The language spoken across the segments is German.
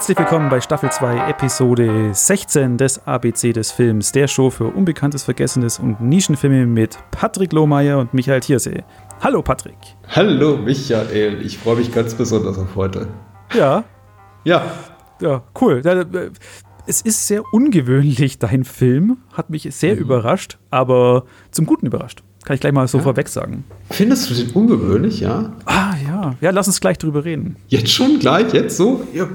Herzlich willkommen bei Staffel 2, Episode 16 des ABC des Films, der Show für Unbekanntes, Vergessenes und Nischenfilme mit Patrick Lohmeier und Michael Thiersee. Hallo Patrick. Hallo Michael, ich freue mich ganz besonders auf heute. Ja. Ja. Ja, cool. Äh, es ist sehr ungewöhnlich, dein Film. Hat mich sehr mhm. überrascht, aber zum Guten überrascht. Kann ich gleich mal so ja. vorweg sagen. Findest du den ungewöhnlich, ja? Ah, ja. Ja, lass uns gleich drüber reden. Jetzt schon? Gleich? Jetzt so? Ja,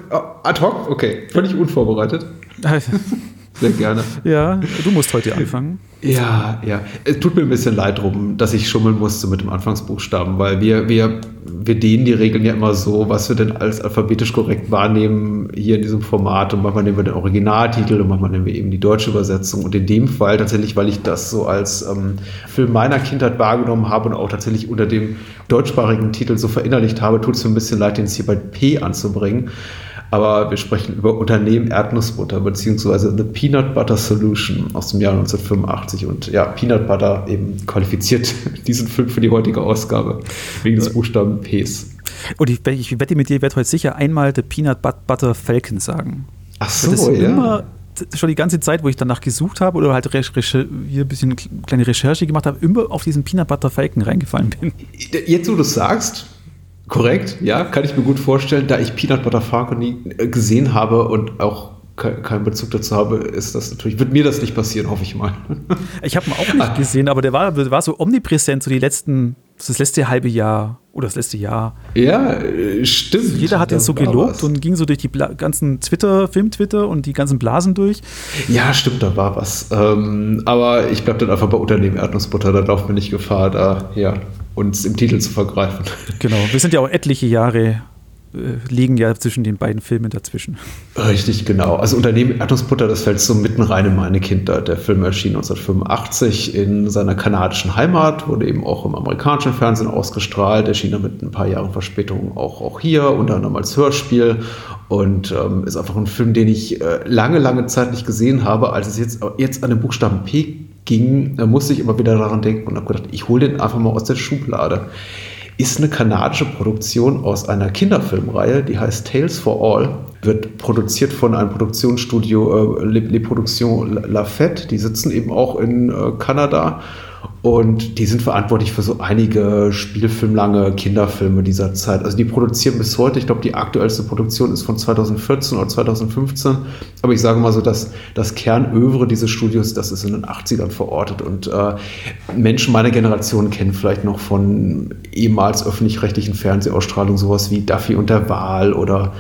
ad hoc? Okay. Völlig unvorbereitet. Sehr gerne. Ja, du musst heute anfangen. Ja, ja. Es tut mir ein bisschen leid drum, dass ich schummeln musste mit dem Anfangsbuchstaben, weil wir, wir, wir dehnen die Regeln ja immer so, was wir denn als alphabetisch korrekt wahrnehmen hier in diesem Format. Und manchmal nehmen wir den Originaltitel und manchmal nehmen wir eben die deutsche Übersetzung. Und in dem Fall tatsächlich, weil ich das so als ähm, Film meiner Kindheit wahrgenommen habe und auch tatsächlich unter dem deutschsprachigen Titel so verinnerlicht habe, tut es mir ein bisschen leid, den jetzt hier bei P anzubringen aber wir sprechen über Unternehmen Erdnussbutter beziehungsweise The Peanut Butter Solution aus dem Jahr 1985 und ja, Peanut Butter eben qualifiziert diesen Film für die heutige Ausgabe wegen des Buchstaben Ps. Und ich, ich wette mit dir, ich werde heute sicher einmal The Peanut Butter Falcon sagen. Ach so, ja. Immer, schon die ganze Zeit, wo ich danach gesucht habe oder halt hier ein bisschen kleine Recherche gemacht habe, immer auf diesen Peanut Butter Falcon reingefallen bin. Jetzt, wo du es sagst, Korrekt, ja, kann ich mir gut vorstellen. Da ich Peanut Butter Falcon nie äh, gesehen habe und auch keinen Bezug dazu habe, ist das natürlich, wird mir das nicht passieren, hoffe ich mal. Ich habe ihn auch nicht ah. gesehen, aber der war, der war so omnipräsent, so die letzten, das letzte halbe Jahr oder das letzte Jahr. Ja, äh, stimmt. Jeder hat ihn so gelobt und ging so durch die Bla ganzen Twitter, Film-Twitter und die ganzen Blasen durch. Ja, stimmt, da war was. Ähm, aber ich bleibe dann einfach bei Unternehmen Erdnussbutter, da laufen wir nicht Gefahr, da, ja, uns im Titel zu vergreifen. Genau, wir sind ja auch etliche Jahre äh, liegen ja zwischen den beiden Filmen dazwischen. Richtig, genau. Also Unternehmen Erdnussbutter, das fällt so mitten rein in meine Kindheit. Der Film erschien 1985 in seiner kanadischen Heimat, wurde eben auch im amerikanischen Fernsehen ausgestrahlt, erschien dann mit ein paar Jahren Verspätung auch, auch hier, unter anderem als Hörspiel und ähm, ist einfach ein Film, den ich äh, lange, lange Zeit nicht gesehen habe. Als es jetzt, jetzt an den Buchstaben P ging, da musste ich immer wieder daran denken und habe gedacht, ich hole den einfach mal aus der Schublade ist eine kanadische Produktion aus einer Kinderfilmreihe, die heißt Tales for All. Wird produziert von einem Produktionsstudio äh, Les Productions Lafette. Die sitzen eben auch in äh, Kanada und die sind verantwortlich für so einige spielfilmlange Kinderfilme dieser Zeit. Also die produzieren bis heute, ich glaube, die aktuellste Produktion ist von 2014 oder 2015. Aber ich sage mal so, dass das Kernövre dieses Studios, das ist in den 80ern verortet. Und äh, Menschen meiner Generation kennen vielleicht noch von ehemals öffentlich-rechtlichen Fernsehausstrahlungen sowas wie Duffy und der Wahl oder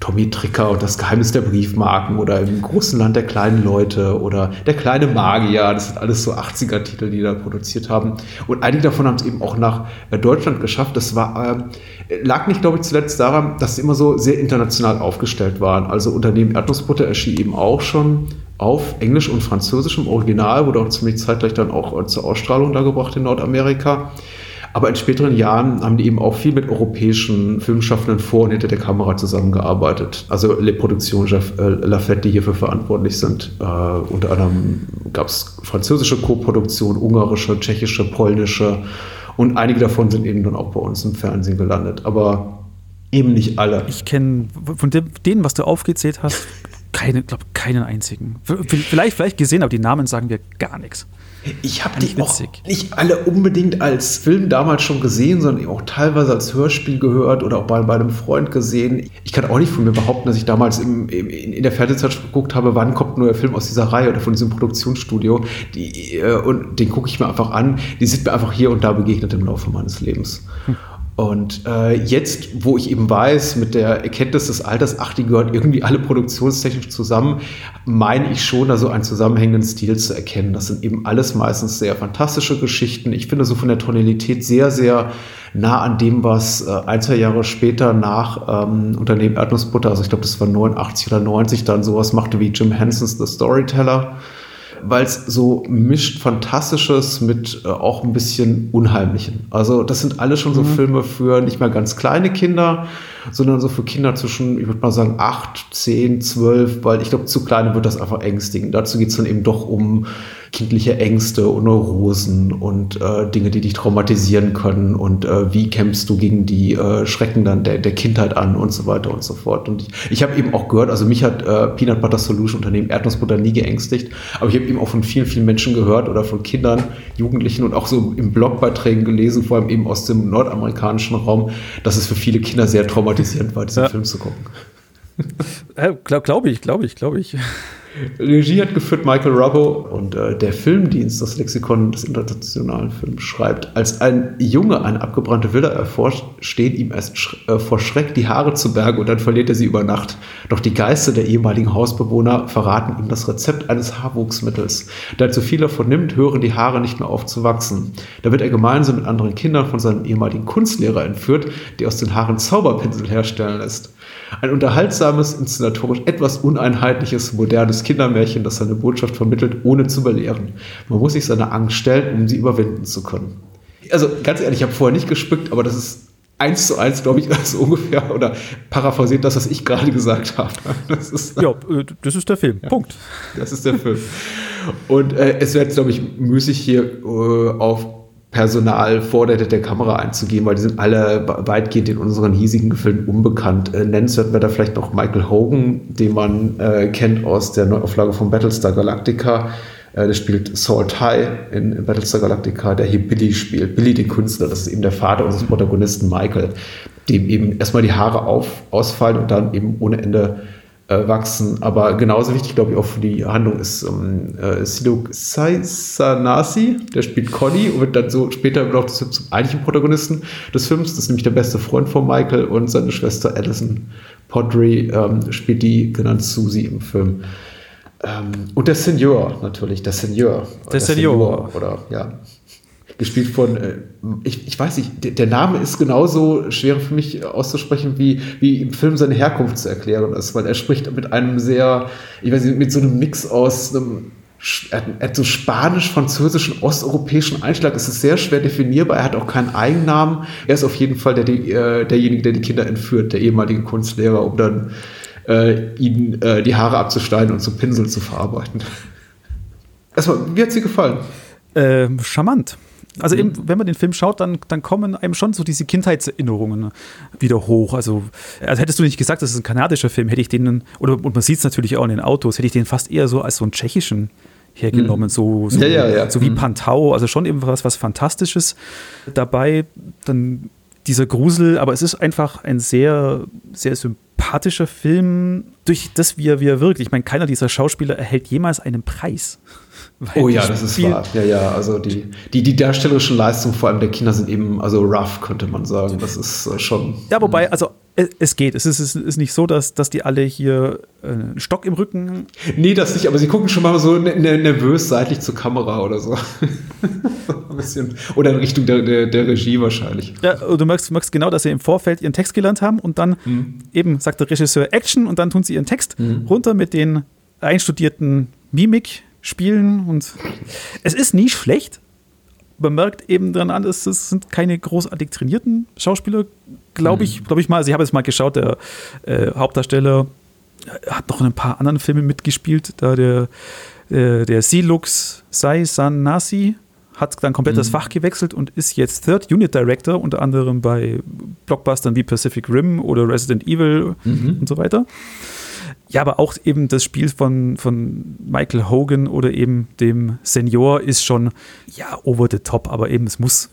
Tommy Tricker und das Geheimnis der Briefmarken oder im großen Land der kleinen Leute oder der kleine Magier. Das sind alles so 80er-Titel, die da produziert haben. Und einige davon haben es eben auch nach äh, Deutschland geschafft. Das war, äh, lag nicht, glaube ich, zuletzt daran, dass sie immer so sehr international aufgestellt waren. Also Unternehmen Erdnussbutter erschien eben auch schon auf Englisch und Französisch im Original, wurde auch ziemlich zeitgleich dann auch äh, zur Ausstrahlung da gebracht in Nordamerika. Aber in späteren Jahren haben die eben auch viel mit europäischen Filmschaffenden vor und hinter der Kamera zusammengearbeitet. Also Le Production äh, Lafette, die hierfür verantwortlich sind. Äh, unter anderem gab es französische Co-Produktion, ungarische, tschechische, polnische und einige davon sind eben dann auch bei uns im Fernsehen gelandet. Aber eben nicht alle. Ich kenne von denen, was du aufgezählt hast, keine, glaube keinen einzigen. Vielleicht, vielleicht gesehen, aber die Namen sagen mir gar nichts. Ich habe die auch nicht alle unbedingt als Film damals schon gesehen, sondern auch teilweise als Hörspiel gehört oder auch bei, bei einem Freund gesehen. Ich kann auch nicht von mir behaupten, dass ich damals im, im, in der Fernsehzeit geguckt habe, wann kommt ein neuer Film aus dieser Reihe oder von diesem Produktionsstudio. Die, äh, und den gucke ich mir einfach an. Die sind mir einfach hier und da begegnet im Laufe meines Lebens. Hm. Und äh, jetzt, wo ich eben weiß, mit der Erkenntnis des Alters, ach, die gehören irgendwie alle produktionstechnisch zusammen, meine ich schon, da so einen zusammenhängenden Stil zu erkennen. Das sind eben alles meistens sehr fantastische Geschichten. Ich finde so von der Tonalität sehr, sehr nah an dem, was äh, ein, zwei Jahre später nach ähm, Unternehmen Erdnussbutter, also ich glaube, das war 89 oder 90, dann sowas machte wie Jim Hensons The Storyteller weil es so mischt Fantastisches mit äh, auch ein bisschen Unheimlichen. Also das sind alle schon so mhm. Filme für nicht mehr ganz kleine Kinder, sondern so für Kinder zwischen, ich würde mal sagen, acht, zehn, zwölf, weil ich glaube, zu kleine wird das einfach ängstigen. Dazu geht es dann eben doch um kindliche Ängste und Neurosen und äh, Dinge, die dich traumatisieren können und äh, wie kämpfst du gegen die äh, Schrecken dann der, der Kindheit an und so weiter und so fort. Und ich, ich habe eben auch gehört, also mich hat äh, Peanut Butter Solution Unternehmen Erdnussbutter nie geängstigt, aber ich habe eben auch von vielen, vielen Menschen gehört oder von Kindern, Jugendlichen und auch so in Blogbeiträgen gelesen, vor allem eben aus dem nordamerikanischen Raum, dass es für viele Kinder sehr traumatisierend war, diesen ja. Film zu gucken. Glaube glaub ich, glaube ich, glaube ich. Regie hat geführt Michael Rubbo und äh, der Filmdienst, das Lexikon des internationalen Films, schreibt, als ein Junge eine abgebrannte Villa erforscht, stehen ihm erst sch äh, vor Schreck die Haare zu Berge und dann verliert er sie über Nacht. Doch die Geister der ehemaligen Hausbewohner verraten ihm das Rezept eines Haarwuchsmittels. Da er zu viel davon nimmt, hören die Haare nicht mehr auf zu wachsen. Da wird er gemeinsam mit anderen Kindern von seinem ehemaligen Kunstlehrer entführt, der aus den Haaren Zauberpinsel herstellen lässt. Ein unterhaltsames, inszenatorisch etwas uneinheitliches, modernes Kindermärchen, das seine Botschaft vermittelt, ohne zu belehren. Man muss sich seiner Angst stellen, um sie überwinden zu können. Also ganz ehrlich, ich habe vorher nicht gespickt, aber das ist eins zu eins, glaube ich, so ungefähr, oder paraphrasiert das, was ich gerade gesagt habe. Das ist, ja, äh, das ist der Film. Ja, Punkt. Das ist der Film. Und äh, es wäre jetzt, glaube ich, müßig hier äh, auf Personal vor der, Kamera einzugehen, weil die sind alle weitgehend in unseren hiesigen Gefilden unbekannt. Äh, nennenswert wäre da vielleicht noch Michael Hogan, den man äh, kennt aus der Neuauflage von Battlestar Galactica. Äh, der spielt Saul Ty in, in, Battlestar Galactica, der hier Billy spielt. Billy, den Künstler, das ist eben der Vater unseres Protagonisten Michael, dem eben erstmal die Haare auf, ausfallen und dann eben ohne Ende äh, wachsen. Aber genauso wichtig, glaube ich, auch für die Handlung ist ähm, äh, Siluk Saisanasi, der spielt Conny und wird dann so später noch zum, zum eigentlichen Protagonisten des Films. Das ist nämlich der beste Freund von Michael und seine Schwester Alison Podry ähm, spielt die genannt Susie im Film. Ähm, und der Senior natürlich, der Senior. Der, der Senior. Senior. Oder ja, gespielt von, äh, ich, ich weiß nicht, der, Name ist genauso schwer für mich auszusprechen, wie, wie im Film seine Herkunft zu erklären ist, weil er spricht mit einem sehr, ich weiß nicht, mit so einem Mix aus einem er hat so spanisch-französischen, osteuropäischen Einschlag. Es ist sehr schwer definierbar. Er hat auch keinen Eigennamen. Er ist auf jeden Fall der, der, äh, derjenige, der die Kinder entführt, der ehemalige Kunstlehrer, um dann äh, ihnen äh, die Haare abzuschneiden und zu Pinsel zu verarbeiten. Erstmal, wie hat sie gefallen? Ähm, charmant. Also eben, wenn man den Film schaut, dann, dann kommen einem schon so diese Kindheitserinnerungen wieder hoch. Also, also hättest du nicht gesagt, das ist ein kanadischer Film, hätte ich den, oder und man sieht es natürlich auch in den Autos, hätte ich den fast eher so als so einen tschechischen hergenommen, mhm. so, so, ja, ja, ja. so wie mhm. Pantau, also schon eben was, was Fantastisches dabei. Dann dieser Grusel, aber es ist einfach ein sehr, sehr sympathischer Film, durch das, wie er, wie er wirkt. Ich meine, keiner dieser Schauspieler erhält jemals einen Preis. Oh ja, das ist wahr. Ja, ja, also die, die, die darstellerischen Leistungen vor allem der Kinder sind eben, also rough, könnte man sagen. Das ist äh, schon. Ja, wobei, also es geht. Es ist, es ist nicht so, dass, dass die alle hier äh, einen Stock im Rücken. Nee, das nicht, aber sie gucken schon mal so ne, ne, nervös seitlich zur Kamera oder so. Ein bisschen. Oder in Richtung der, der, der, Regie wahrscheinlich. Ja, du merkst, merkst genau, dass sie im Vorfeld ihren Text gelernt haben und dann mhm. eben sagt der Regisseur Action und dann tun sie ihren Text mhm. runter mit den einstudierten Mimik spielen und es ist nie schlecht. Man merkt eben daran an, es sind keine großartig trainierten Schauspieler, glaube ich, mhm. glaube ich mal. Also ich habe jetzt mal geschaut, der äh, Hauptdarsteller hat noch in ein paar anderen Filmen mitgespielt. Da der, äh, der Silux Sai San Nasi hat dann komplett mhm. das Fach gewechselt und ist jetzt Third Unit Director, unter anderem bei Blockbustern wie Pacific Rim oder Resident Evil mhm. und so weiter. Ja, aber auch eben das Spiel von, von Michael Hogan oder eben dem Senior ist schon, ja, over the top, aber eben es muss,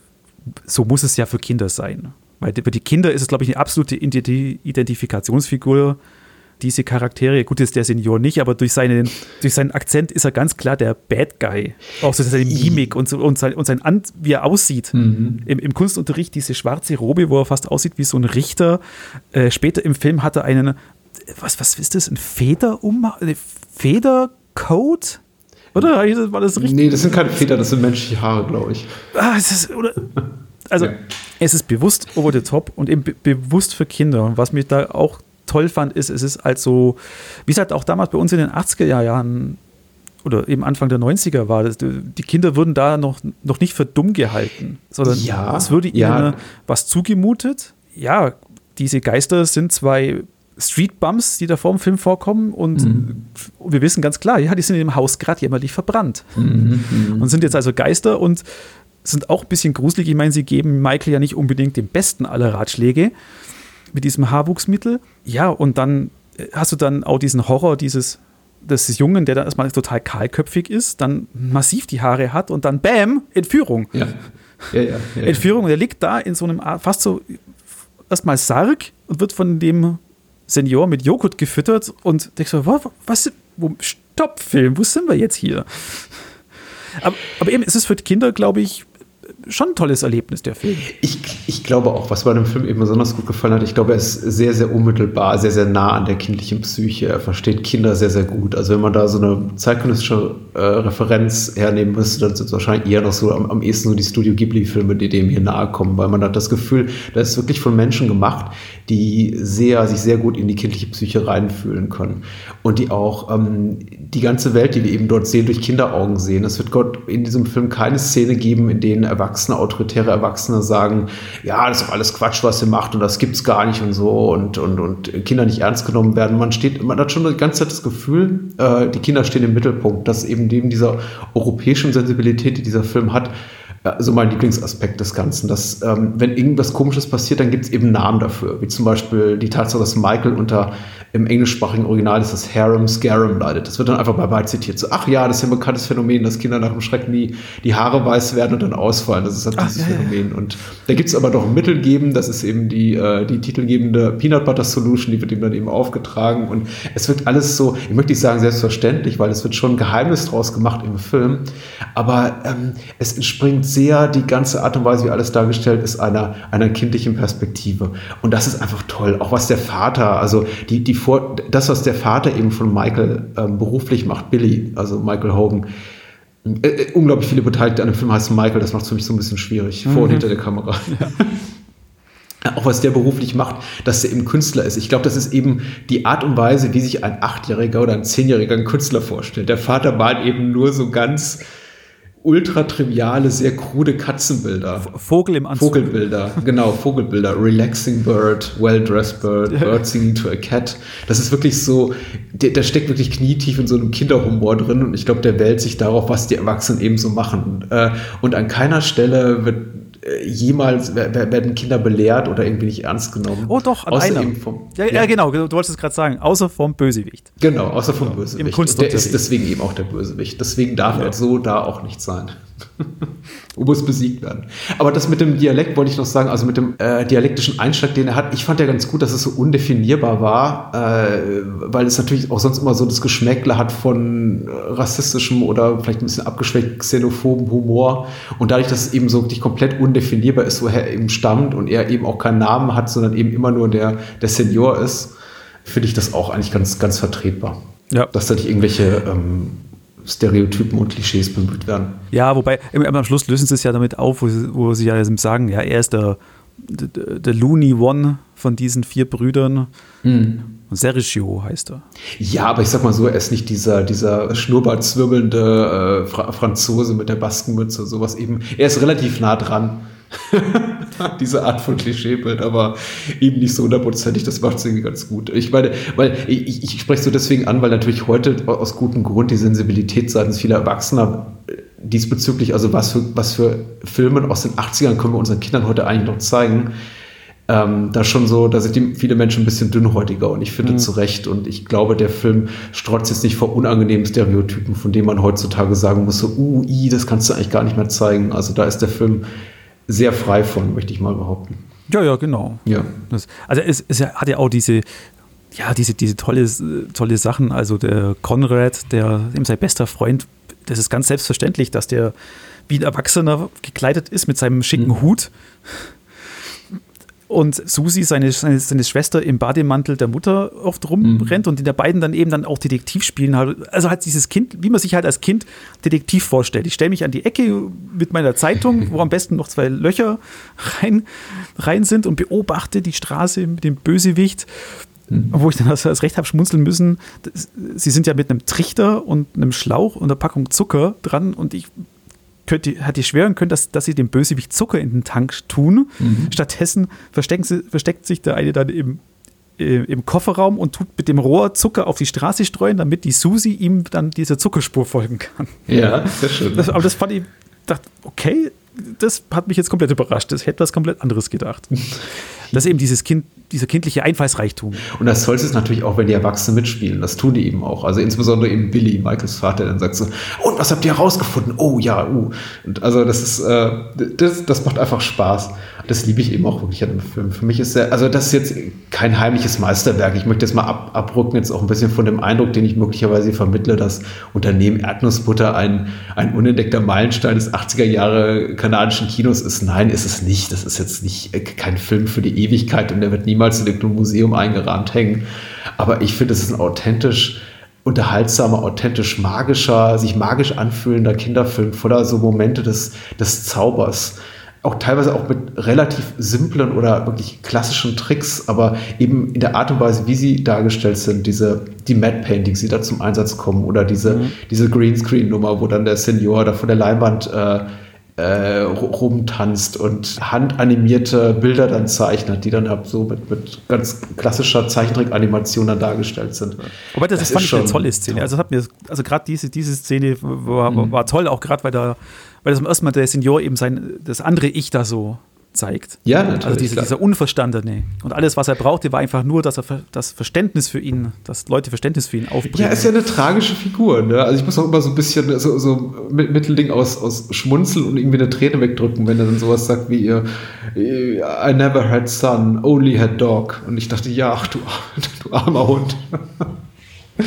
so muss es ja für Kinder sein. Weil für die Kinder ist es, glaube ich, eine absolute Identifikationsfigur, diese Charaktere. Gut, ist der Senior nicht, aber durch seinen, durch seinen Akzent ist er ganz klar der Bad Guy. Auch so seine Mimik und, so, und, sein, und sein An wie er aussieht. Mhm. Im, Im, Kunstunterricht diese schwarze Robe, wo er fast aussieht wie so ein Richter. Äh, später im Film hat er einen was, was ist das? Ein Federum? Federcoat? Oder war das richtig? Nee, das sind keine Feder, das sind menschliche Haare, glaube ich. Ah, es ist, oder, also, ja. es ist bewusst over the top und eben be bewusst für Kinder. Und was mich da auch toll fand, ist, es ist also, wie es halt auch damals bei uns in den 80er Jahren oder eben Anfang der 90er war, das, die Kinder wurden da noch, noch nicht für dumm gehalten, sondern ja, es würde ihnen ja. was zugemutet. Ja, diese Geister sind zwei Street Bumps, die da vor dem Film vorkommen. Und mhm. wir wissen ganz klar, ja, die sind in dem Haus gerade jämmerlich verbrannt. Mhm. Und sind jetzt also Geister und sind auch ein bisschen gruselig. Ich meine, sie geben Michael ja nicht unbedingt den besten aller Ratschläge mit diesem Haarwuchsmittel. Ja, und dann äh, hast du dann auch diesen Horror dieses des Jungen, der dann erstmal total kahlköpfig ist, dann massiv die Haare hat und dann Bäm, Entführung. Ja. Ja, ja, Entführung. Und er liegt da in so einem fast so erstmal Sarg und wird von dem Senior mit Joghurt gefüttert und denkst so, was, was wo, Stopp, Film, wo sind wir jetzt hier? Aber, aber eben, es ist für Kinder, glaube ich, schon ein tolles Erlebnis, der Film. Ich, ich glaube auch, was an dem Film eben besonders gut gefallen hat, ich glaube, er ist sehr, sehr unmittelbar, sehr, sehr nah an der kindlichen Psyche. Er versteht Kinder sehr, sehr gut. Also wenn man da so eine zeitgenössische äh, Referenz hernehmen müsste, dann sind es wahrscheinlich eher noch so am, am ehesten so die Studio Ghibli-Filme, die dem hier nahe kommen, weil man hat das Gefühl, das ist wirklich von Menschen gemacht, die sehr, sich sehr gut in die kindliche Psyche reinfühlen können. Und die auch ähm, die ganze Welt, die wir eben dort sehen, durch Kinderaugen sehen. Es wird Gott in diesem Film keine Szene geben, in denen Erwachsene, autoritäre Erwachsene sagen, ja, das ist alles Quatsch, was ihr macht und das gibt's gar nicht und so und, und, und Kinder nicht ernst genommen werden. Man steht, man hat schon die ganze Zeit das Gefühl, äh, die Kinder stehen im Mittelpunkt, dass eben neben dieser europäischen Sensibilität, die dieser Film hat, also mein Lieblingsaspekt des Ganzen, dass ähm, wenn irgendwas Komisches passiert, dann gibt es eben Namen dafür, wie zum Beispiel die Tatsache, dass Michael unter im englischsprachigen Original ist das Harem Scarum leidet. Das wird dann einfach bei zitiert. So, ach ja, das ist ja ein bekanntes Phänomen, dass Kinder nach dem Schrecken die, die Haare weiß werden und dann ausfallen. Das ist halt ach, dieses ja, Phänomen. Ja. Und da gibt es aber doch ein Mittel geben, das ist eben die, äh, die titelgebende Peanut Butter Solution, die wird ihm dann eben aufgetragen. Und es wird alles so, ich möchte nicht sagen selbstverständlich, weil es wird schon ein Geheimnis draus gemacht im Film. Aber ähm, es entspringt sehr, die ganze Art und Weise, wie alles dargestellt ist, einer, einer kindlichen Perspektive. Und das ist einfach toll. Auch was der Vater, also die, die vor, das, was der Vater eben von Michael ähm, beruflich macht, Billy, also Michael Hogan, äh, äh, unglaublich viele Beteiligte an dem Film heißen Michael, das macht es für mich so ein bisschen schwierig, mhm. vor und hinter der Kamera. Ja. Auch was der beruflich macht, dass er eben Künstler ist. Ich glaube, das ist eben die Art und Weise, wie sich ein Achtjähriger oder ein Zehnjähriger einen Künstler vorstellt. Der Vater malt eben nur so ganz ultra triviale, sehr krude Katzenbilder. Vogel im Anzug. Vogelbilder, genau, Vogelbilder. Relaxing Bird, Well-Dressed Bird, Bird Singing to a Cat. Das ist wirklich so, der, der steckt wirklich knietief in so einem Kinderhumor drin und ich glaube, der wählt sich darauf, was die Erwachsenen eben so machen. Äh, und an keiner Stelle wird äh, jemals werden Kinder belehrt oder irgendwie nicht ernst genommen. Oh doch, an außer einer. Vom, ja, ja, ja, genau, du wolltest es gerade sagen, außer vom Bösewicht. Genau, außer vom Bösewicht. Im Und der ist deswegen eben auch der Bösewicht. Deswegen darf ja. er so da auch nicht sein. muss besiegt werden. Aber das mit dem Dialekt wollte ich noch sagen, also mit dem äh, dialektischen Einschlag, den er hat, ich fand ja ganz gut, dass es so undefinierbar war, äh, weil es natürlich auch sonst immer so das Geschmäckle hat von rassistischem oder vielleicht ein bisschen abgeschwächt xenophoben Humor. Und dadurch, dass es eben so wirklich komplett undefinierbar ist, woher er eben stammt und er eben auch keinen Namen hat, sondern eben immer nur der, der Senior ist, finde ich das auch eigentlich ganz, ganz vertretbar. Ja. Dass da nicht irgendwelche ähm, Stereotypen und Klischees bemüht werden. Ja, wobei am Schluss lösen sie es ja damit auf, wo sie, wo sie ja sagen, ja, er ist der, der, der Looney One von diesen vier Brüdern. Mhm. Sergio heißt er. Ja, aber ich sag mal so, er ist nicht dieser, dieser schnurrbartzwirbelnde äh, Fra Franzose mit der Baskenmütze, sowas eben. Er ist relativ nah dran. diese Art von Klischeebild, aber eben nicht so hundertprozentig, das macht es irgendwie ganz gut. Ich meine, weil ich, ich spreche so deswegen an, weil natürlich heute aus gutem Grund die Sensibilität seitens vieler Erwachsener äh, diesbezüglich, also was für, was für Filme aus den 80ern können wir unseren Kindern heute eigentlich noch zeigen, ähm, da schon so, da sind die, viele Menschen ein bisschen dünnhäutiger und ich finde mhm. zu Recht und ich glaube, der Film strotzt jetzt nicht vor unangenehmen Stereotypen, von denen man heutzutage sagen muss, so, uh, i, das kannst du eigentlich gar nicht mehr zeigen. Also da ist der Film sehr frei von, möchte ich mal behaupten. Ja, ja, genau. Ja. Das, also es, es hat ja auch diese, ja, diese, diese tolle, tolle Sachen. Also der Konrad, der eben sein bester Freund, das ist ganz selbstverständlich, dass der wie ein Erwachsener gekleidet ist mit seinem schicken mhm. Hut und Susi, seine, seine, seine, Schwester, im Bademantel der Mutter oft rumrennt mhm. und in der beiden dann eben dann auch Detektiv spielen. Also halt dieses Kind, wie man sich halt als Kind Detektiv vorstellt. Ich stelle mich an die Ecke mit meiner Zeitung, wo am besten noch zwei Löcher rein, rein sind und beobachte die Straße mit dem Bösewicht. Mhm. Wo ich dann als, als recht habe schmunzeln müssen. Sie sind ja mit einem Trichter und einem Schlauch und einer Packung Zucker dran und ich könnte, hätte schwören können, dass, dass sie dem Bösewicht Zucker in den Tank tun. Mhm. Stattdessen sie, versteckt sich der eine dann im, äh, im Kofferraum und tut mit dem Rohr Zucker auf die Straße streuen, damit die Susi ihm dann diese Zuckerspur folgen kann. Ja, sehr schön. Das, aber das fand ich, dachte, okay, das hat mich jetzt komplett überrascht. Das hätte was komplett anderes gedacht. Das ist eben dieses Kind, dieser kindliche Einfallsreichtum. Und das soll es natürlich auch, wenn die Erwachsenen mitspielen. Das tun die eben auch. Also insbesondere eben Billy, Michaels Vater, dann sagt so, und was habt ihr herausgefunden? Oh ja, uh. Und also das ist, äh, das, das macht einfach Spaß. Das liebe ich eben auch wirklich an dem Film. Für mich ist der, also das ist jetzt kein heimliches Meisterwerk. Ich möchte jetzt mal ab, abrücken, jetzt auch ein bisschen von dem Eindruck, den ich möglicherweise vermittle, dass Unternehmen Erdnussbutter ein, ein unentdeckter Meilenstein des 80er Jahre kanadischen Kinos ist. Nein, ist es nicht. Das ist jetzt nicht äh, kein Film für die Ewigkeit und der wird niemals in irgendeinem Museum eingerahmt hängen. Aber ich finde, es ist ein authentisch unterhaltsamer, authentisch magischer, sich magisch anfühlender Kinderfilm voller so Momente des, des Zaubers auch teilweise auch mit relativ simplen oder wirklich klassischen Tricks, aber eben in der Art und Weise, wie sie dargestellt sind, diese, die Matte Paintings, die da zum Einsatz kommen oder diese, mhm. diese Greenscreen-Nummer, wo dann der Senior da vor der Leinwand äh, äh, rumtanzt und handanimierte Bilder dann zeichnet, die dann halt so mit, mit ganz klassischer Zeichentrick-Animation dann dargestellt sind. Wobei das, das fand ich eine tolle Szene. Also, hat mir, also gerade diese, diese Szene war, mhm. war toll, auch gerade weil da, weil das zum ersten Mal der Senior eben sein, das andere Ich da so zeigt. Ja, natürlich. Also diese, dieser Unverstandene. Und alles, was er brauchte, war einfach nur, dass er das Verständnis für ihn, dass Leute Verständnis für ihn aufbringen. Ja, ist ja eine tragische Figur. Ne? Also ich muss auch immer so ein bisschen so, so Mittelding aus, aus Schmunzeln und irgendwie eine Träne wegdrücken, wenn er dann sowas sagt wie ihr I never had son, only had dog. Und ich dachte, ja, ach du, du armer Hund.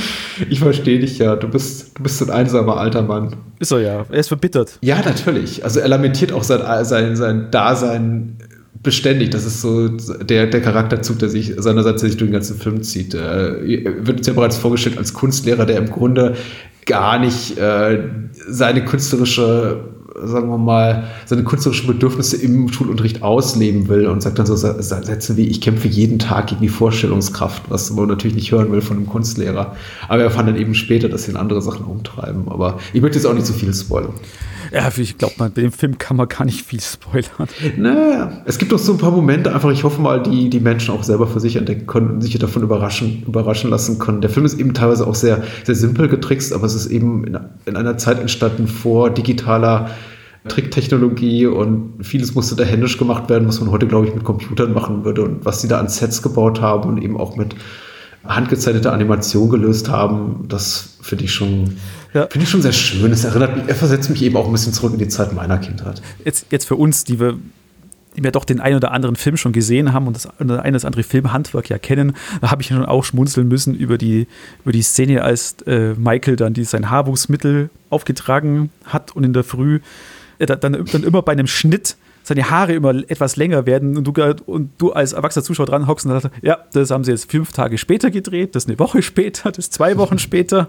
Ich verstehe dich ja. Du bist, du bist ein einsamer alter Mann. Ist er ja. Er ist verbittert. Ja, natürlich. Also er lamentiert auch sein, sein, sein Dasein beständig. Das ist so der, der Charakterzug, der sich seinerseits sich durch den ganzen Film zieht. Er wird uns ja bereits vorgestellt als Kunstlehrer, der im Grunde gar nicht äh, seine künstlerische sagen wir mal, seine künstlerischen Bedürfnisse im Schulunterricht ausleben will und sagt dann so Sätze wie, ich kämpfe jeden Tag gegen die Vorstellungskraft, was man natürlich nicht hören will von einem Kunstlehrer. Aber er fand dann eben später, dass sie in andere Sachen umtreiben. Aber ich möchte jetzt auch nicht zu so viel spoilern. Ja, ich glaube, bei dem Film kann man gar nicht viel spoilern. Naja, es gibt auch so ein paar Momente, einfach, ich hoffe mal, die die Menschen auch selber für sich entdecken können und sich davon überraschen, überraschen lassen können. Der Film ist eben teilweise auch sehr, sehr simpel getrickst, aber es ist eben in, in einer Zeit entstanden vor digitaler Tricktechnologie und vieles musste da händisch gemacht werden, was man heute, glaube ich, mit Computern machen würde und was sie da an Sets gebaut haben und eben auch mit handgezeichneter Animation gelöst haben, das finde ich schon ja. finde ich schon sehr schön. Es erinnert mich, er versetzt mich eben auch ein bisschen zurück in die Zeit meiner Kindheit. Jetzt, jetzt für uns, die wir wir doch den einen oder anderen Film schon gesehen haben und das eine oder andere Filmhandwerk ja kennen, da habe ich schon auch schmunzeln müssen über die, über die Szene, als äh, Michael dann die, sein Haarwuchsmittel aufgetragen hat und in der Früh äh, dann, dann immer bei einem Schnitt seine Haare immer etwas länger werden und du, und du als erwachsener Zuschauer dran hockst und sagst, ja, das haben sie jetzt fünf Tage später gedreht, das ist eine Woche später, das ist zwei Wochen später.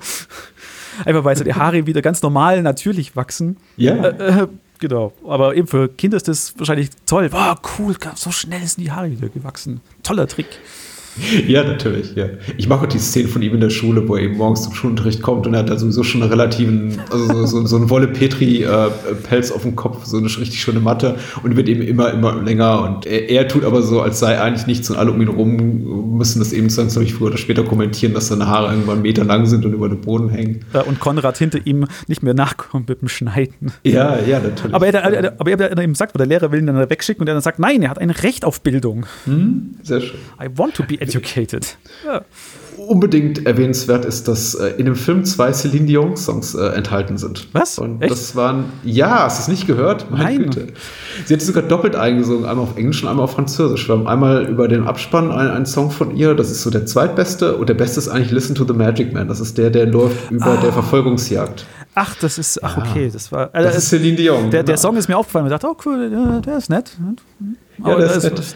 Einfach weil die Haare wieder ganz normal, natürlich wachsen. Ja. Äh, äh, genau. Aber eben für Kinder ist das wahrscheinlich toll. Wow, cool, so schnell sind die Haare wieder gewachsen. Toller Trick. Ja, natürlich, ja. Ich mag auch die Szene von ihm in der Schule, wo er eben morgens zum Schulunterricht kommt und er hat da sowieso schon einen relativen, also so, so, einen Wolle-Petri-Pelz auf dem Kopf, so eine richtig schöne Matte und wird eben immer, immer länger und er, er, tut aber so, als sei eigentlich nichts und alle um ihn rum müssen das eben zwangsläufig früher oder später kommentieren, dass seine Haare irgendwann einen Meter lang sind und über den Boden hängen. Und Konrad hinter ihm nicht mehr nachkommt mit dem Schneiden. Ja, ja, natürlich. Aber er, er, aber er, eben sagt, der Lehrer will ihn dann wegschicken und er dann sagt, nein, er hat ein Recht auf Bildung. Hm, sehr schön. I want to be educated. Ja. Unbedingt erwähnenswert ist, dass äh, in dem Film zwei Celine Dion Songs äh, enthalten sind. Was? Und Echt? das waren, ja, hast du es nicht gehört? Meine Nein. Güte. Sie hat sogar doppelt eingesungen, einmal auf Englisch und einmal auf Französisch. Wir haben einmal über den Abspann einen, einen Song von ihr, das ist so der zweitbeste und der beste ist eigentlich Listen to the Magic Man. Das ist der, der läuft über ah. der Verfolgungsjagd. Ach, das ist, ach, okay, das war. Äh, das ist Celine Dion. Der, der genau. Song ist mir aufgefallen ich dachte, oh cool, der ist nett. Aber ja, das, ist, ist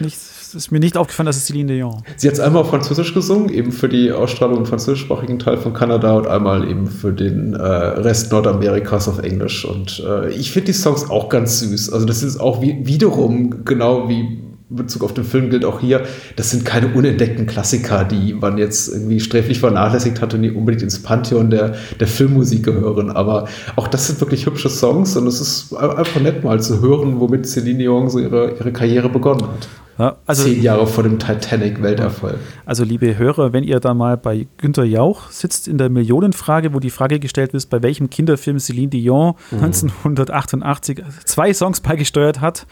ist mir nicht aufgefallen, dass es Celine Dion. Sie hat es einmal auf Französisch gesungen, eben für die Ausstrahlung im französischsprachigen Teil von Kanada und einmal eben für den äh, Rest Nordamerikas auf Englisch. Und äh, ich finde die Songs auch ganz süß. Also das ist auch wie, wiederum genau wie Bezug auf den Film gilt auch hier, das sind keine unentdeckten Klassiker, die man jetzt irgendwie sträflich vernachlässigt hat und die unbedingt ins Pantheon der, der Filmmusik gehören. Aber auch das sind wirklich hübsche Songs und es ist einfach nett mal zu hören, womit Celine Dion so ihre, ihre Karriere begonnen hat. Ja, also, Zehn Jahre vor dem Titanic-Welterfolg. Also, liebe Hörer, wenn ihr da mal bei Günter Jauch sitzt in der Millionenfrage, wo die Frage gestellt ist, bei welchem Kinderfilm Celine Dion mhm. 1988 zwei Songs beigesteuert hat,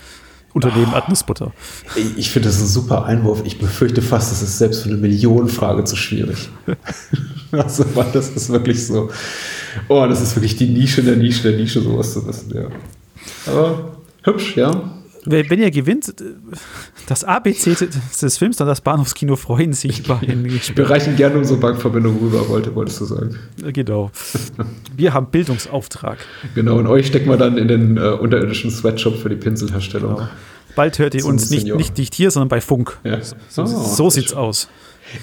Unternehmen oh, Erdnussbutter. Ich finde das ein super Einwurf. Ich befürchte fast, das ist selbst für eine Millionenfrage zu schwierig. also, das ist wirklich so. Oh, das ist wirklich die Nische der Nische der Nische, sowas zu wissen, ja. Aber hübsch, ja. Wenn ihr gewinnt, das ABC des Films, dann das Bahnhofskino freuen sich über Wir reichen gerne unsere Bankverbindung rüber, wollte, wolltest du sagen. Genau. Wir haben Bildungsauftrag. Genau, und euch stecken wir dann in den äh, unterirdischen Sweatshop für die Pinselherstellung. Genau. Bald hört ihr uns nicht, nicht dicht hier, sondern bei Funk. Ja. So, oh, so sieht's schön. aus.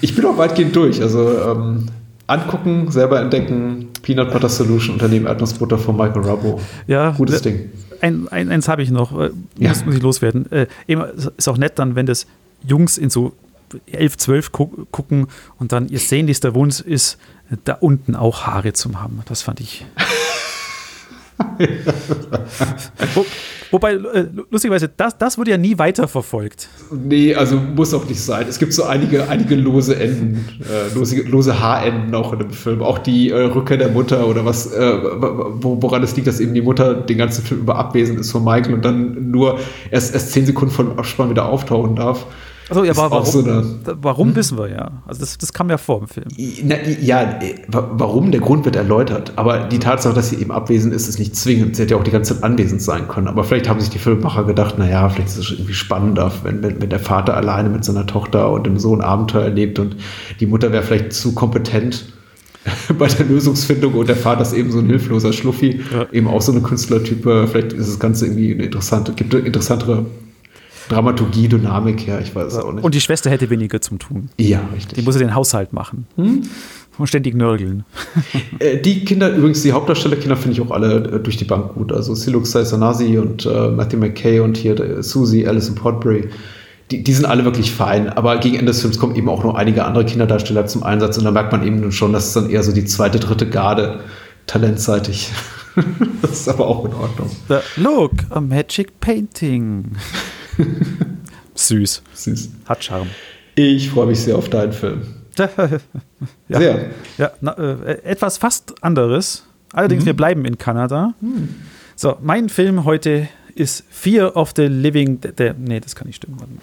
Ich bin auch weitgehend durch. Also ähm, angucken, selber entdecken, Peanut Butter Solution, Unternehmen Erdnussbutter von Michael Rabo. Ja, gutes Ding ein, ein, eins habe ich noch, äh, ja. muss, muss ich loswerden. Äh, ist auch nett dann, wenn das Jungs in so 11, 12 gu gucken und dann ihr sehnlichster Wunsch ist, da unten auch Haare zu haben. Das fand ich. Wo, wobei, äh, lustigerweise, das, das wurde ja nie weiterverfolgt. Nee, also muss auch nicht sein. Es gibt so einige, einige lose Enden, äh, lose, lose Haarenden auch in dem Film. Auch die äh, Rückkehr der Mutter oder was, äh, woran es liegt, dass eben die Mutter den ganzen Film über abwesend ist von Michael und dann nur erst, erst zehn Sekunden vor Abspann wieder auftauchen darf. Also ja, warum, so warum hm? wissen wir ja. Also das, das kam ja vor im Film. Na, ja, warum? Der Grund wird erläutert. Aber die Tatsache, dass sie eben abwesend ist, ist nicht zwingend. Sie hätte ja auch die ganze Zeit anwesend sein können. Aber vielleicht haben sich die Filmemacher gedacht, naja, vielleicht ist es irgendwie spannender, wenn, wenn, wenn der Vater alleine mit seiner Tochter und dem Sohn Abenteuer erlebt und die Mutter wäre vielleicht zu kompetent bei der Lösungsfindung und der Vater ist eben so ein hilfloser Schluffi, ja. eben auch so eine Künstlertype. Vielleicht ist das Ganze irgendwie eine interessante, gibt interessantere Dramaturgie, Dynamik her, ich weiß es auch nicht. Und die Schwester hätte weniger zum Tun. Ja, richtig. Die muss ja den Haushalt machen. Hm? Und ständig nörgeln. Äh, die Kinder, übrigens die Hauptdarstellerkinder finde ich auch alle äh, durch die Bank gut. Also Siluk Sanasi und äh, Matthew McKay und hier äh, Susie, Alison Podbury. Die, die, sind alle wirklich fein, aber gegen Ende des Films kommen eben auch noch einige andere Kinderdarsteller zum Einsatz und da merkt man eben schon, dass es dann eher so die zweite, dritte Garde talentseitig. das ist aber auch in Ordnung. Look, a magic painting. Süß. Süß. Hat Charme. Ich freue mich sehr auf deinen Film. ja, sehr. Ja, na, äh, etwas fast anderes. Allerdings, mhm. wir bleiben in Kanada. Mhm. So, mein Film heute ist Fear of the Living Dead. Nee, das kann nicht stimmen.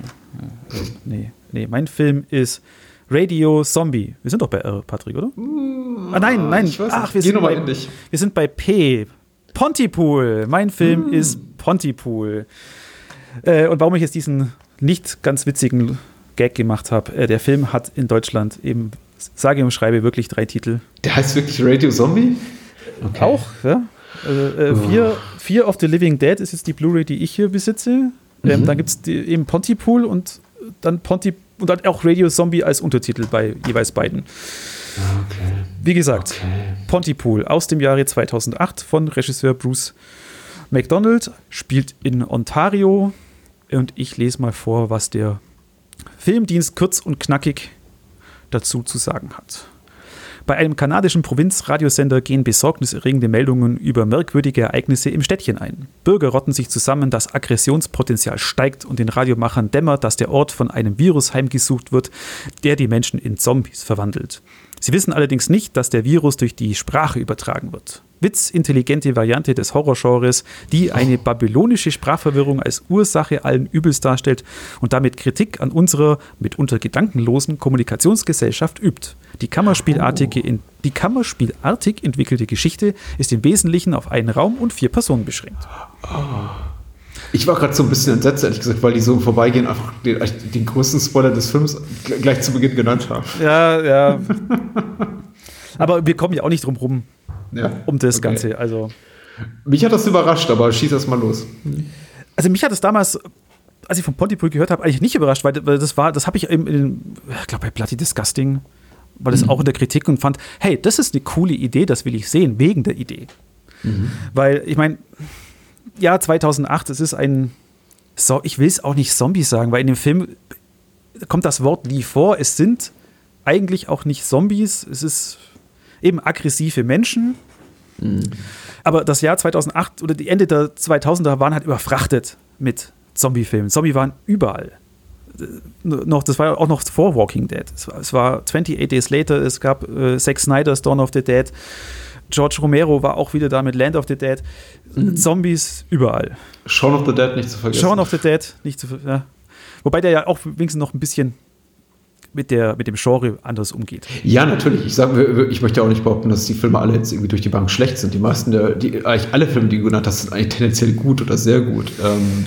Nee, nee, mein Film ist Radio Zombie. Wir sind doch bei R, Patrick, oder? Mhm. Ah, nein, nein. Ach, wir sind, bei, wir sind bei P. Pontypool. Mein Film mhm. ist Pontypool. Äh, und warum ich jetzt diesen nicht ganz witzigen Gag gemacht habe, äh, der Film hat in Deutschland eben, sage und schreibe, wirklich drei Titel. Der heißt wirklich Radio Zombie? Okay. Auch, ja. Also, äh, oh. Fear, Fear of the Living Dead ist jetzt die Blu-ray, die ich hier besitze. Ähm, mhm. Dann gibt es eben Pontypool und dann Ponty und dann auch Radio Zombie als Untertitel bei jeweils beiden. Okay. Wie gesagt, okay. Pontypool aus dem Jahre 2008 von Regisseur Bruce McDonald spielt in Ontario, und ich lese mal vor, was der Filmdienst kurz und knackig dazu zu sagen hat. Bei einem kanadischen Provinzradiosender gehen besorgniserregende Meldungen über merkwürdige Ereignisse im Städtchen ein. Bürger rotten sich zusammen, das Aggressionspotenzial steigt und den Radiomachern dämmert, dass der Ort von einem Virus heimgesucht wird, der die Menschen in Zombies verwandelt. Sie wissen allerdings nicht, dass der Virus durch die Sprache übertragen wird witzintelligente Variante des Horrorgenres, die eine babylonische Sprachverwirrung als Ursache allen Übels darstellt und damit Kritik an unserer mitunter gedankenlosen Kommunikationsgesellschaft übt. Die kammerspielartige, in, die kammerspielartig entwickelte Geschichte ist im Wesentlichen auf einen Raum und vier Personen beschränkt. Ich war gerade so ein bisschen entsetzt, ehrlich gesagt, weil die so im Vorbeigehen einfach den, den größten Spoiler des Films gleich zu Beginn genannt haben. Ja, ja. Aber wir kommen ja auch nicht drum rum, ja, um das okay. Ganze. Also. Mich hat das überrascht, aber schieß erst mal los. Also mich hat das damals, als ich von Pontypool gehört habe, eigentlich nicht überrascht, weil, das war, das habe ich in, in ich glaube bei Bloody Disgusting, war das mhm. auch in der Kritik und fand, hey, das ist eine coole Idee, das will ich sehen, wegen der Idee. Mhm. Weil, ich meine, ja, 2008, es ist ein, so, ich will es auch nicht Zombies sagen, weil in dem Film kommt das Wort nie vor. Es sind eigentlich auch nicht Zombies, es ist eben aggressive Menschen. Mhm. Aber das Jahr 2008 oder die Ende der 2000er waren halt überfrachtet mit Zombie-Filmen. Zombie waren überall. noch, das war auch noch vor Walking Dead. Es war, es war 28 Days Later, es gab äh, Zack Snyder's Dawn of the Dead. George Romero war auch wieder da mit Land of the Dead. Mhm. Zombies überall. Shaun of the Dead nicht zu vergessen. Shaun of the Dead nicht zu vergessen. Ja. Wobei der ja auch wenigstens noch ein bisschen mit, der, mit dem Genre anders umgeht. Ja, natürlich. Ich, sag, ich möchte auch nicht behaupten, dass die Filme alle jetzt irgendwie durch die Bank schlecht sind. Die meisten, der, die, eigentlich alle Filme, die du genannt hast, sind eigentlich tendenziell gut oder sehr gut. Ähm,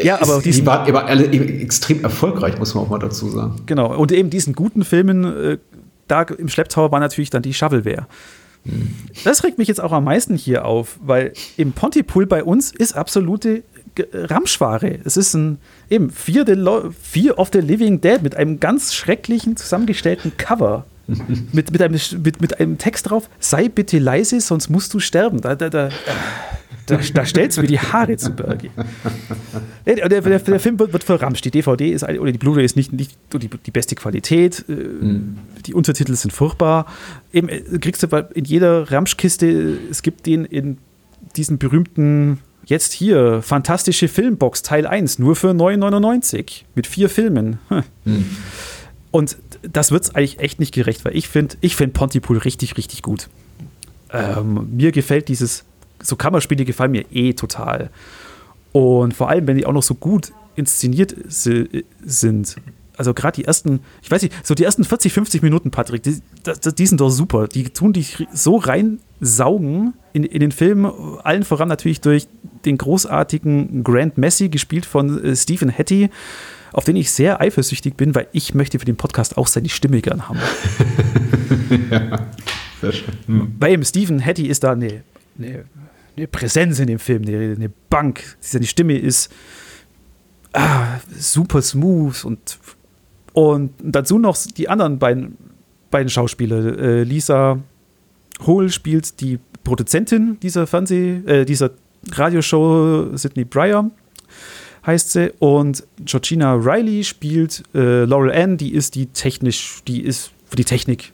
ja, aber die waren aber alle extrem erfolgreich, muss man auch mal dazu sagen. Genau. Und eben diesen guten Filmen, äh, da im Schlepptau war natürlich dann die Shovelware. Das regt mich jetzt auch am meisten hier auf, weil im Pontypool bei uns ist absolute Ramschware. Es ist ein eben Fear, the Fear of the Living Dead mit einem ganz schrecklichen zusammengestellten Cover. mit, mit, einem, mit, mit einem Text drauf, sei bitte leise, sonst musst du sterben. Da, da, da, da, da stellst du mir die Haare zu Berge. Der, der, der, Film wird, wird verramscht. Die DVD ist, oder die Blu-ray ist nicht, nicht die, die beste Qualität. Mhm. Die Untertitel sind furchtbar. Eben äh, kriegst du in jeder Ramschkiste, es gibt den in diesen berühmten Jetzt hier, fantastische Filmbox Teil 1, nur für 9,99 mit vier Filmen. Hm. Und das wird es eigentlich echt nicht gerecht, weil ich finde ich find Pontypool richtig, richtig gut. Ähm, mir gefällt dieses, so Kammerspiele gefallen mir eh total. Und vor allem, wenn die auch noch so gut inszeniert sind. Also gerade die ersten, ich weiß nicht, so die ersten 40, 50 Minuten, Patrick, die, die sind doch super. Die tun dich so reinsaugen in, in den Film, allen voran natürlich durch den großartigen Grant Messi, gespielt von äh, Stephen Hattie, auf den ich sehr eifersüchtig bin, weil ich möchte für den Podcast auch seine Stimme gern haben. ja, sehr schön. Hm. Bei ihm, Stephen Hattie ist da eine, eine, eine Präsenz in dem Film, eine, eine Bank. Seine Stimme ist ah, super smooth und, und dazu noch die anderen beiden, beiden Schauspieler. Äh, Lisa Hohl spielt die Produzentin dieser Fernseh, äh, dieser Radioshow Sydney Breyer heißt sie und Georgina Riley spielt äh, Laurel Ann, die ist die technisch, die ist für die Technik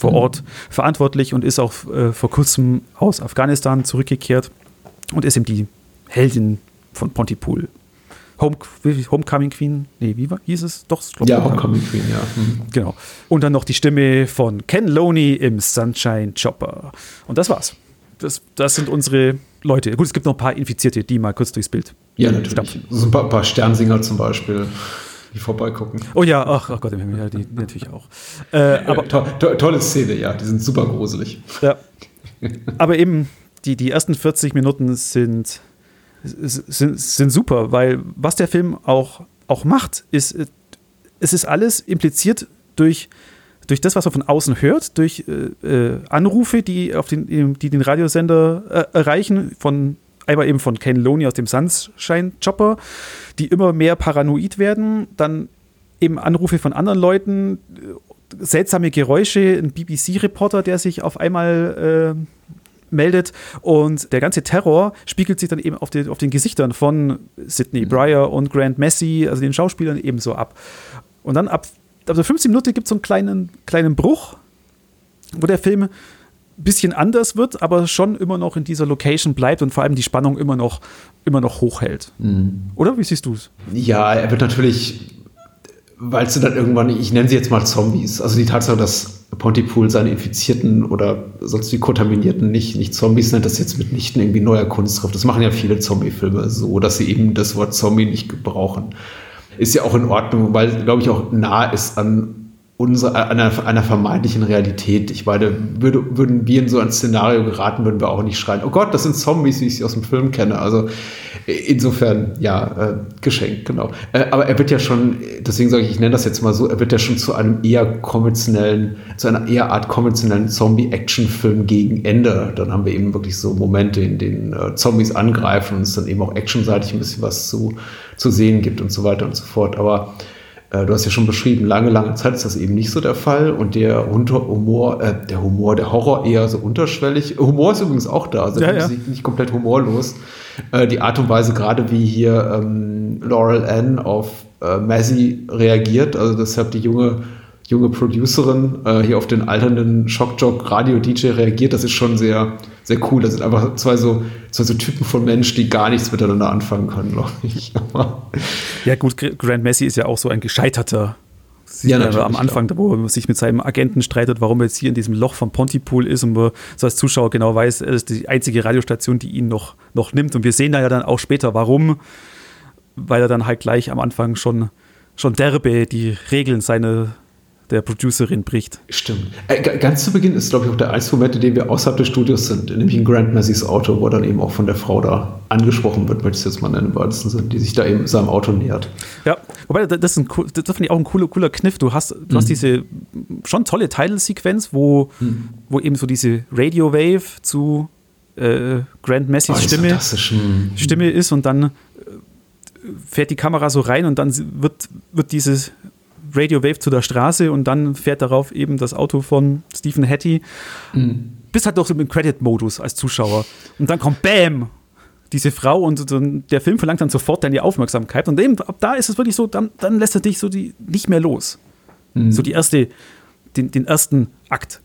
vor mhm. Ort verantwortlich und ist auch äh, vor kurzem aus Afghanistan zurückgekehrt und ist eben die Heldin von Pontypool. Home, Homecoming Queen, nee, wie war, hieß es? Doch, glaub, Ja, Homecoming Queen, ja. Mhm. Genau. Und dann noch die Stimme von Ken Loney im Sunshine Chopper. Und das war's. Das, das sind unsere Leute. Gut, es gibt noch ein paar Infizierte, die mal kurz durchs Bild. Ja, natürlich. So ein paar, paar Sternsinger zum Beispiel die vorbeigucken. Oh ja, ach, ach Gott, ja, die natürlich auch. Äh, aber, to to tolle Szene, ja, die sind super gruselig. Ja. Aber eben, die, die ersten 40 Minuten sind, sind, sind super, weil was der Film auch, auch macht, ist, es ist alles impliziert durch durch das, was man von außen hört, durch äh, äh, Anrufe, die, auf den, die den Radiosender äh, erreichen, von einmal eben von Ken Loney aus dem Sunshine Chopper, die immer mehr paranoid werden, dann eben Anrufe von anderen Leuten, äh, seltsame Geräusche, ein BBC-Reporter, der sich auf einmal äh, meldet und der ganze Terror spiegelt sich dann eben auf, die, auf den Gesichtern von Sidney mhm. Breyer und Grant Messi, also den Schauspielern ebenso ab. Und dann ab also 15 Minuten gibt es so einen kleinen, kleinen Bruch, wo der Film bisschen anders wird, aber schon immer noch in dieser Location bleibt und vor allem die Spannung immer noch, immer noch hochhält. Mhm. Oder wie siehst du es? Ja, er wird natürlich, weil du dann irgendwann, ich nenne sie jetzt mal Zombies, also die Tatsache, dass Pontypool seine Infizierten oder sonst wie Kontaminierten nicht, nicht Zombies nennt, das jetzt mitnichten irgendwie neuer Kunst drauf. Das machen ja viele Zombie-Filme so, dass sie eben das Wort Zombie nicht gebrauchen ist ja auch in Ordnung, weil, glaube ich, auch nah ist an unsere, einer, einer vermeintlichen Realität. Ich meine, würde, würden wir in so ein Szenario geraten, würden wir auch nicht schreien, oh Gott, das sind Zombies, wie ich sie aus dem Film kenne. Also insofern, ja, äh, geschenkt, genau. Äh, aber er wird ja schon, deswegen sage ich, ich nenne das jetzt mal so, er wird ja schon zu einem eher konventionellen, zu einer eher Art konventionellen Zombie-Action-Film gegen Ende. Dann haben wir eben wirklich so Momente, in denen äh, Zombies angreifen und es dann eben auch actionseitig ein bisschen was zu, zu sehen gibt und so weiter und so fort. Aber äh, du hast ja schon beschrieben, lange, lange Zeit ist das eben nicht so der Fall und der Humor, äh, der Humor, der Horror eher so unterschwellig. Humor ist übrigens auch da, also ja, ja. nicht komplett humorlos. Äh, die Art und Weise, gerade wie hier ähm, Laurel Ann auf äh, Mazzy reagiert, also deshalb die junge junge Producerin äh, hier auf den alternden Shockjock-Radio-DJ reagiert, das ist schon sehr, sehr cool. Das sind einfach zwei so, zwei so Typen von Menschen, die gar nichts miteinander anfangen können, glaube ich. ja, gut, Grant Messi ist ja auch so ein gescheiterter Sieht ja, am Anfang, ja. wo er sich mit seinem Agenten streitet, warum er jetzt hier in diesem Loch vom Pontypool ist und man so als Zuschauer genau weiß, er ist die einzige Radiostation, die ihn noch, noch nimmt. Und wir sehen da ja dann auch später, warum, weil er dann halt gleich am Anfang schon, schon derbe die Regeln seiner, der Producerin bricht. Stimmt. Äh, ganz zu Beginn ist, glaube ich, auch der einzige Moment, in dem wir außerhalb des Studios sind, nämlich in Grant Messys Auto, wo dann eben auch von der Frau da angesprochen wird, möchte ich jetzt mal nennen, im weitesten Sinn, die sich da eben seinem Auto nähert. Ja, wobei das, ist ein, das finde ich auch ein cooler, cooler Kniff. Du hast, du mhm. hast diese schon tolle Title-Sequenz, wo, mhm. wo eben so diese Radio-Wave zu äh, Grant Messys oh, Stimme, Stimme ist und dann äh, fährt die Kamera so rein und dann wird, wird dieses Radio Wave zu der Straße und dann fährt darauf eben das Auto von Stephen Hattie. Mhm. Bis halt doch so im Credit-Modus als Zuschauer. Und dann kommt BAM! Diese Frau und, und der Film verlangt dann sofort deine Aufmerksamkeit. Und eben, ab da ist es wirklich so, dann, dann lässt er dich so die, nicht mehr los. Mhm. So die erste, den, den ersten Akt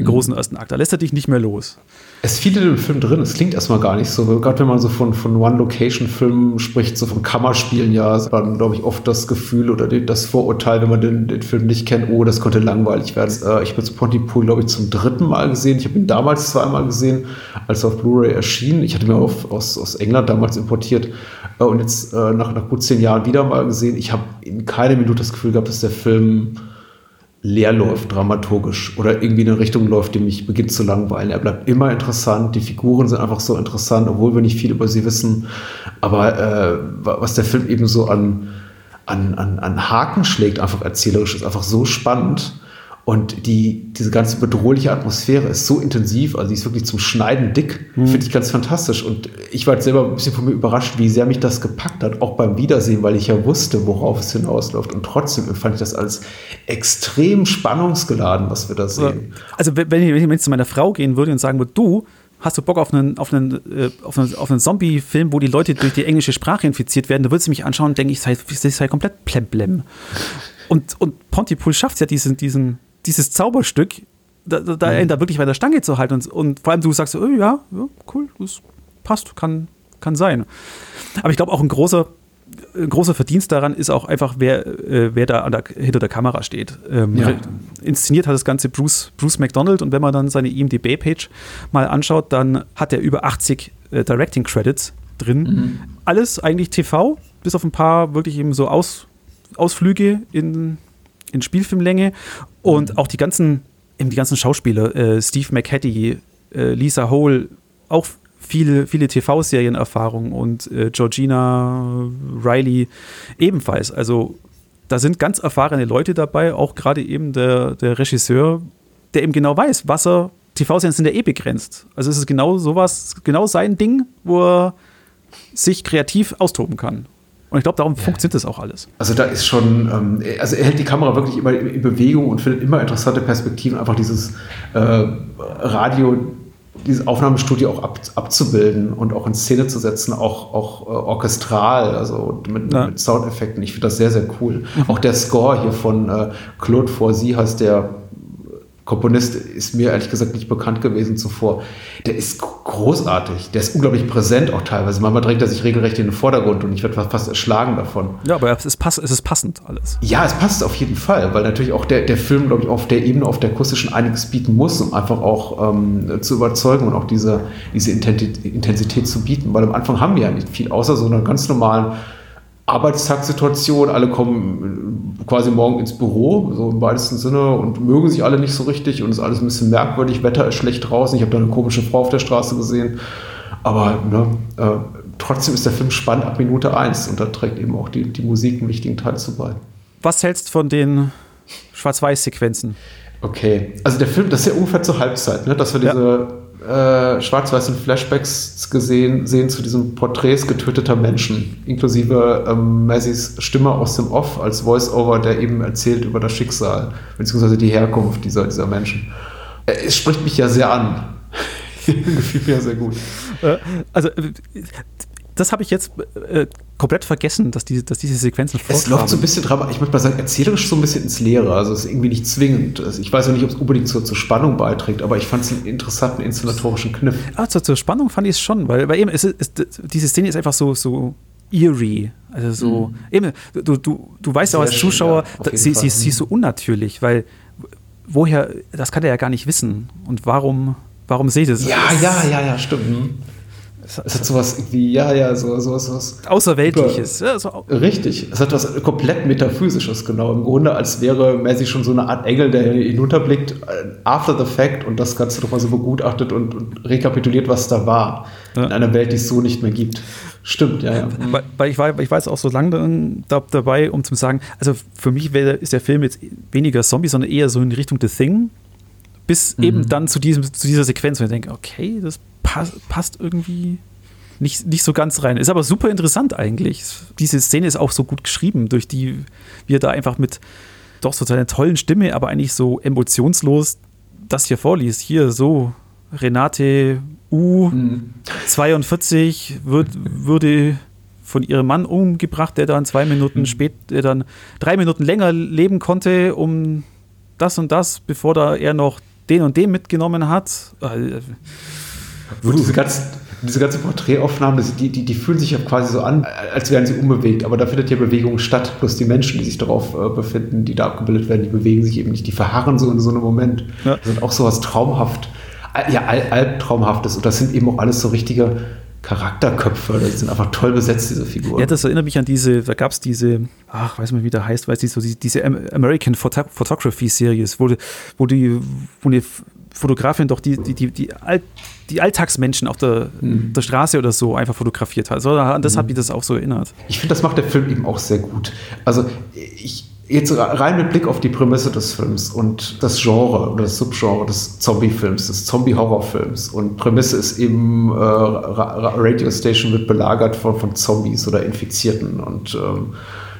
den großen ersten Akt. Da lässt er dich nicht mehr los. Es viel in dem Film drin. Es klingt erstmal gar nicht so. Gerade wenn man so von, von One-Location-Filmen spricht, so von Kammerspielen, ja, ist dann, glaube ich, oft das Gefühl oder das Vorurteil, wenn man den, den Film nicht kennt, oh, das konnte langweilig werden. Äh, ich habe jetzt Pontypool, glaube ich, zum dritten Mal gesehen. Ich habe ihn damals zweimal gesehen, als er auf Blu-ray erschien. Ich hatte mir auf, aus, aus England damals importiert äh, und jetzt äh, nach, nach gut zehn Jahren wieder mal gesehen. Ich habe in keiner Minute das Gefühl gehabt, dass der Film leer läuft, dramaturgisch oder irgendwie in eine Richtung läuft, die mich beginnt zu langweilen. Er bleibt immer interessant, die Figuren sind einfach so interessant, obwohl wir nicht viel über sie wissen. Aber äh, was der Film eben so an, an, an, an Haken schlägt, einfach erzählerisch, ist einfach so spannend. Und die, diese ganze bedrohliche Atmosphäre ist so intensiv, also die ist wirklich zum Schneiden dick, mhm. finde ich ganz fantastisch. Und ich war jetzt selber ein bisschen von mir überrascht, wie sehr mich das gepackt hat, auch beim Wiedersehen, weil ich ja wusste, worauf es hinausläuft. Und trotzdem empfand ich das als extrem spannungsgeladen, was wir da sehen. Also wenn ich, wenn ich jetzt zu meiner Frau gehen würde und sagen würde, du, hast du Bock auf einen, auf einen, äh, auf einen, auf einen Zombie-Film, wo die Leute durch die englische Sprache infiziert werden, da würdest du mich anschauen und denken, ich sei, ich sei komplett plemplem. Und, und Pontypool schafft ja diesen, diesen, dieses Zauberstück, da, da, mhm. da wirklich bei der Stange zu halten. Und, und vor allem du sagst, oh, ja, ja, cool, das passt, kann, kann sein. Aber ich glaube auch ein großer, ein großer Verdienst daran ist auch einfach, wer, äh, wer da der, hinter der Kamera steht. Ähm, ja. Inszeniert hat das Ganze Bruce, Bruce McDonald und wenn man dann seine IMDb-Page mal anschaut, dann hat er über 80 äh, Directing-Credits drin. Mhm. Alles eigentlich TV, bis auf ein paar wirklich eben so Aus, Ausflüge in, in Spielfilmlänge und mhm. auch die ganzen, eben die ganzen Schauspieler, äh, Steve McHattie, äh, Lisa Hole, auch viele, viele TV-Serienerfahrung und äh, Georgina Riley ebenfalls. Also da sind ganz erfahrene Leute dabei, auch gerade eben der, der Regisseur, der eben genau weiß, was er, TV-Serien sind ja eh begrenzt. Also es ist genau sowas, genau sein Ding, wo er sich kreativ austoben kann. Und ich glaube, darum ja. funktioniert das auch alles. Also da ist schon, ähm, also er hält die Kamera wirklich immer in Bewegung und findet immer interessante Perspektiven, einfach dieses äh, Radio, dieses Aufnahmestudio auch ab, abzubilden und auch in Szene zu setzen, auch, auch äh, orchestral, also mit, ja. mit Soundeffekten. Ich finde das sehr, sehr cool. Mhm. Auch der Score hier von äh, Claude Foisy heißt der Komponist ist mir ehrlich gesagt nicht bekannt gewesen zuvor. Der ist großartig, der ist unglaublich präsent auch teilweise. Manchmal drängt er sich regelrecht in den Vordergrund und ich werde fast erschlagen davon. Ja, aber es ist, pass es ist passend alles. Ja, es passt auf jeden Fall, weil natürlich auch der, der Film, glaube ich, auf der Ebene, auf der akustischen einiges bieten muss, um einfach auch ähm, zu überzeugen und auch diese, diese Intensität zu bieten. Weil am Anfang haben wir ja nicht viel, außer so einer ganz normalen Arbeitstaktsituation, alle kommen äh, quasi morgen ins Büro, so im weitesten Sinne, und mögen sich alle nicht so richtig und es ist alles ein bisschen merkwürdig, Wetter ist schlecht draußen, ich habe da eine komische Frau auf der Straße gesehen, aber ne, äh, trotzdem ist der Film spannend ab Minute 1 und da trägt eben auch die, die Musik einen wichtigen Teil zu bei. Was hältst du von den Schwarz-Weiß-Sequenzen? Okay, also der Film, das ist ja ungefähr zur Halbzeit, ne, dass wir diese ja äh, schwarz-weißen Flashbacks gesehen sehen zu diesen Porträts getöteter Menschen, inklusive ähm, Massys Stimme aus dem Off als Voice-Over, der eben erzählt über das Schicksal, beziehungsweise die Herkunft dieser, dieser Menschen. Äh, es spricht mich ja sehr an. Gefühlt mir ja sehr gut. Äh, also, das habe ich jetzt komplett vergessen, dass diese, dass diese Sequenzen vorkamen. Es läuft so ein bisschen ich möchte mal sagen, erzählerisch so ein bisschen ins Leere. Also es ist irgendwie nicht zwingend. Also ich weiß ja nicht, ob es unbedingt zur, zur, Spannung beiträgt, aber ich fand es einen interessanten inszenatorischen Kniff. Ah, zur, Spannung fand ich es schon, weil, weil eben, es ist, es, diese Szene ist einfach so, so eerie. Also so, mhm. eben, du, du, du weißt auch als Zuschauer, schön, ja, sie, sie, sie ist so unnatürlich, weil woher, das kann er ja gar nicht wissen. Und warum, warum seht ihr es? Ja, ja, ja, ja, stimmt. Es hat sowas wie, ja, ja, so, so, so was. Außerweltliches. Ja, so. Richtig. Es hat was komplett Metaphysisches, genau. Im Grunde, als wäre Messi schon so eine Art Engel, der hinunterblickt, äh, after the fact und das Ganze nochmal so begutachtet und, und rekapituliert, was da war. Ja. In einer Welt, die es so nicht mehr gibt. Stimmt, ja, ja. Weil ich war, ich war jetzt auch so lange da, dabei, um zu sagen, also für mich wär, ist der Film jetzt weniger Zombie, sondern eher so in Richtung The Thing. Bis mhm. eben dann zu, diesem, zu dieser Sequenz, wo ich denke, okay, das passt, passt irgendwie nicht, nicht so ganz rein. Ist aber super interessant eigentlich. Diese Szene ist auch so gut geschrieben, durch die wir da einfach mit doch so einer tollen Stimme, aber eigentlich so emotionslos das hier vorliest. Hier so, Renate U, mhm. 42, würd, würde von ihrem Mann umgebracht, der dann zwei Minuten mhm. spät, der dann drei Minuten länger leben konnte, um das und das, bevor da er noch den und den mitgenommen hat. Äh, wo diese ganzen, diese ganzen Porträtaufnahmen, die, die, die fühlen sich ja quasi so an, als wären sie unbewegt, aber da findet ja Bewegung statt. Plus die Menschen, die sich darauf äh, befinden, die da abgebildet werden, die bewegen sich eben nicht, die verharren so in so einem Moment. Ja. Das sind auch sowas traumhaft, ja, albtraumhaftes. Und das sind eben auch alles so richtige Charakterköpfe. Die sind einfach toll besetzt, diese Figuren. Ja, das erinnert mich an diese, da gab es diese, ach, weiß man, wie der heißt, weiß ich so, diese American Photography Series, wo, wo die, wo eine Fotografin doch die, die, die, die, All, die Alltagsmenschen auf der, mhm. der Straße oder so einfach fotografiert hat. Also, das mhm. hat mich das auch so erinnert. Ich finde, das macht der Film eben auch sehr gut. Also ich, jetzt rein mit Blick auf die Prämisse des Films und das Genre oder das Subgenre des Zombie-Films, des Zombie-Horror-Films. Und Prämisse ist eben, äh, Radio Station wird belagert von, von Zombies oder Infizierten und ähm,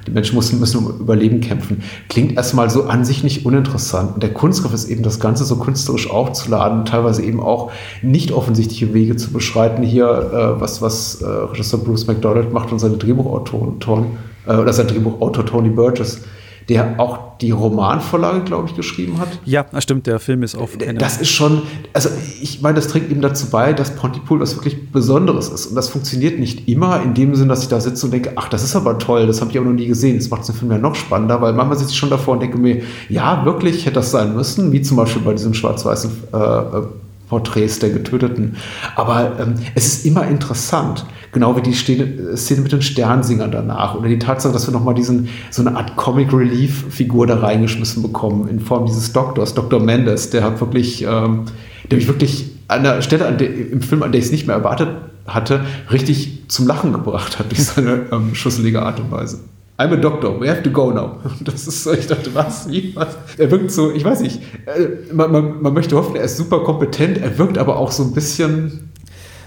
die Menschen müssen, müssen um Überleben kämpfen. Klingt erstmal so an sich nicht uninteressant. Und der Kunstgriff ist eben das Ganze so künstlerisch aufzuladen, teilweise eben auch nicht offensichtliche Wege zu beschreiten. Hier, äh, was, was äh, Regisseur Bruce McDonald macht und seine Drehbuchautoren, äh, oder sein Drehbuchautor Tony Burgess der auch die Romanvorlage, glaube ich, geschrieben hat. Ja, das stimmt, der Film ist auf keine Das ist schon, also ich meine, das trägt eben dazu bei, dass Pontypool was wirklich Besonderes ist. Und das funktioniert nicht immer in dem Sinn, dass ich da sitze und denke, ach, das ist aber toll, das habe ich auch noch nie gesehen. Das macht den Film ja noch spannender, weil manchmal sitze ich schon davor und denke mir, ja, wirklich hätte das sein müssen, wie zum Beispiel bei diesem schwarz-weißen äh, äh Porträts der Getöteten. Aber ähm, es ist immer interessant, genau wie die Szene mit den Sternsingern danach oder die Tatsache, dass wir nochmal diesen, so eine Art Comic Relief Figur da reingeschmissen bekommen in Form dieses Doktors, Dr. Mendes, der hat wirklich, ähm, der mich wirklich an der Stelle an der, im Film, an der ich es nicht mehr erwartet hatte, richtig zum Lachen gebracht hat durch seine ähm, schusselige Art und Weise. I'm a doctor, we have to go now. Das ist so, ich dachte, was, wie, was? Er wirkt so, ich weiß nicht, äh, man, man, man möchte hoffen, er ist super kompetent, er wirkt aber auch so ein bisschen,